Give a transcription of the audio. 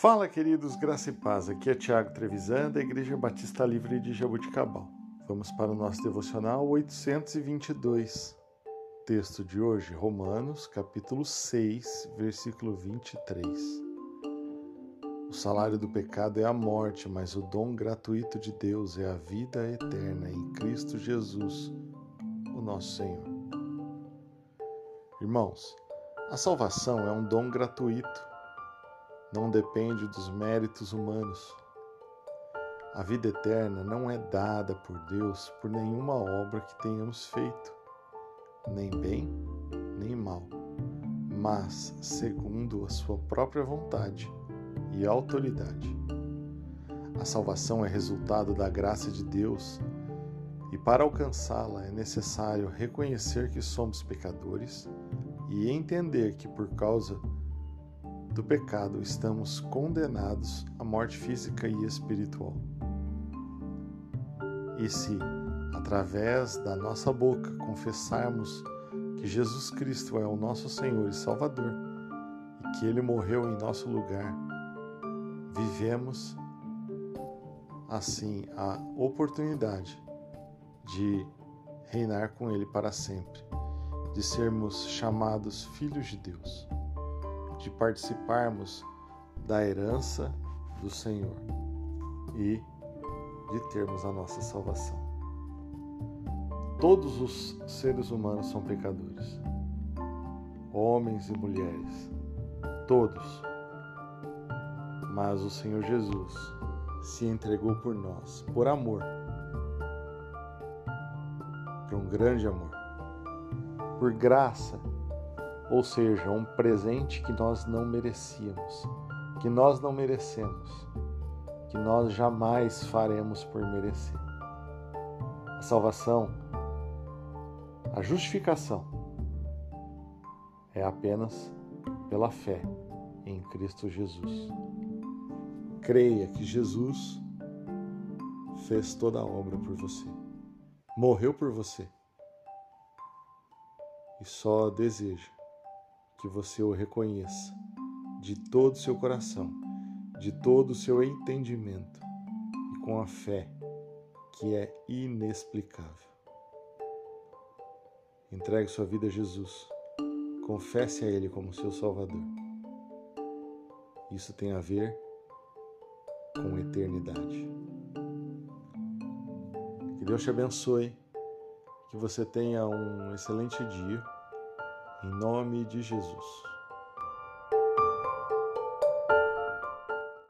Fala, queridos, graça e paz. Aqui é Tiago Trevisan, da Igreja Batista Livre de Jabuticabal. Vamos para o nosso devocional 822. Texto de hoje, Romanos, capítulo 6, versículo 23. O salário do pecado é a morte, mas o dom gratuito de Deus é a vida eterna em Cristo Jesus, o nosso Senhor. Irmãos, a salvação é um dom gratuito não depende dos méritos humanos. A vida eterna não é dada por Deus por nenhuma obra que tenhamos feito, nem bem, nem mal, mas segundo a sua própria vontade e autoridade. A salvação é resultado da graça de Deus e para alcançá-la é necessário reconhecer que somos pecadores e entender que por causa do pecado, estamos condenados à morte física e espiritual. E se, através da nossa boca, confessarmos que Jesus Cristo é o nosso Senhor e Salvador e que Ele morreu em nosso lugar, vivemos assim a oportunidade de reinar com Ele para sempre, de sermos chamados filhos de Deus de participarmos da herança do Senhor e de termos a nossa salvação. Todos os seres humanos são pecadores, homens e mulheres, todos. Mas o Senhor Jesus se entregou por nós, por amor, por um grande amor, por graça ou seja, um presente que nós não merecíamos, que nós não merecemos, que nós jamais faremos por merecer. A salvação, a justificação, é apenas pela fé em Cristo Jesus. Creia que Jesus fez toda a obra por você, morreu por você e só deseja que você o reconheça de todo o seu coração, de todo o seu entendimento e com a fé que é inexplicável. Entregue sua vida a Jesus. Confesse a Ele como seu Salvador. Isso tem a ver com eternidade. Que Deus te abençoe, que você tenha um excelente dia em nome de Jesus.